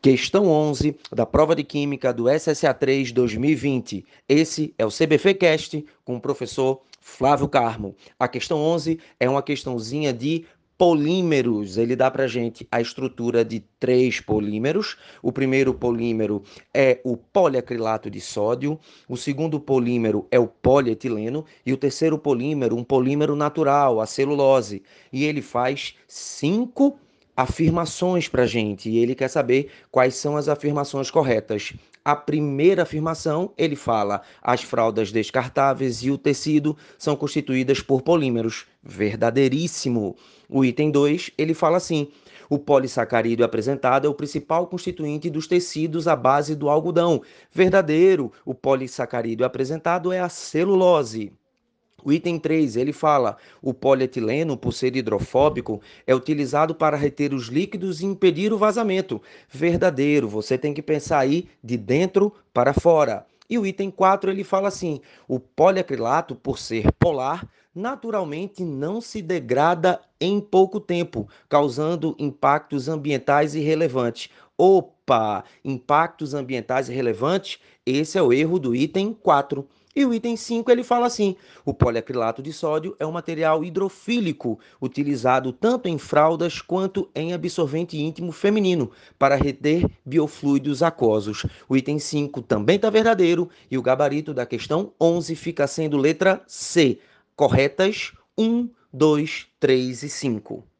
Questão 11 da prova de Química do SSA3 2020. Esse é o CBF Cast com o professor Flávio Carmo. A questão 11 é uma questãozinha de polímeros. Ele dá para gente a estrutura de três polímeros. O primeiro polímero é o poliacrilato de sódio, o segundo polímero é o polietileno e o terceiro polímero, um polímero natural, a celulose. E ele faz cinco afirmações para a gente e ele quer saber quais são as afirmações corretas. A primeira afirmação, ele fala: as fraldas descartáveis e o tecido são constituídas por polímeros. Verdadeíssimo. O item 2, ele fala assim: o polissacarídeo apresentado é o principal constituinte dos tecidos à base do algodão. Verdadeiro. O polissacarídeo apresentado é a celulose. O item 3, ele fala: o polietileno, por ser hidrofóbico, é utilizado para reter os líquidos e impedir o vazamento. Verdadeiro, você tem que pensar aí de dentro para fora. E o item 4, ele fala assim: o poliacrilato, por ser polar, naturalmente não se degrada em pouco tempo, causando impactos ambientais irrelevantes. Opa, impactos ambientais irrelevantes? Esse é o erro do item 4. E o item 5 ele fala assim: o poliacrilato de sódio é um material hidrofílico utilizado tanto em fraldas quanto em absorvente íntimo feminino para reter biofluidos aquosos. O item 5 também está verdadeiro e o gabarito da questão 11 fica sendo letra C. Corretas 1, 2, 3 e 5.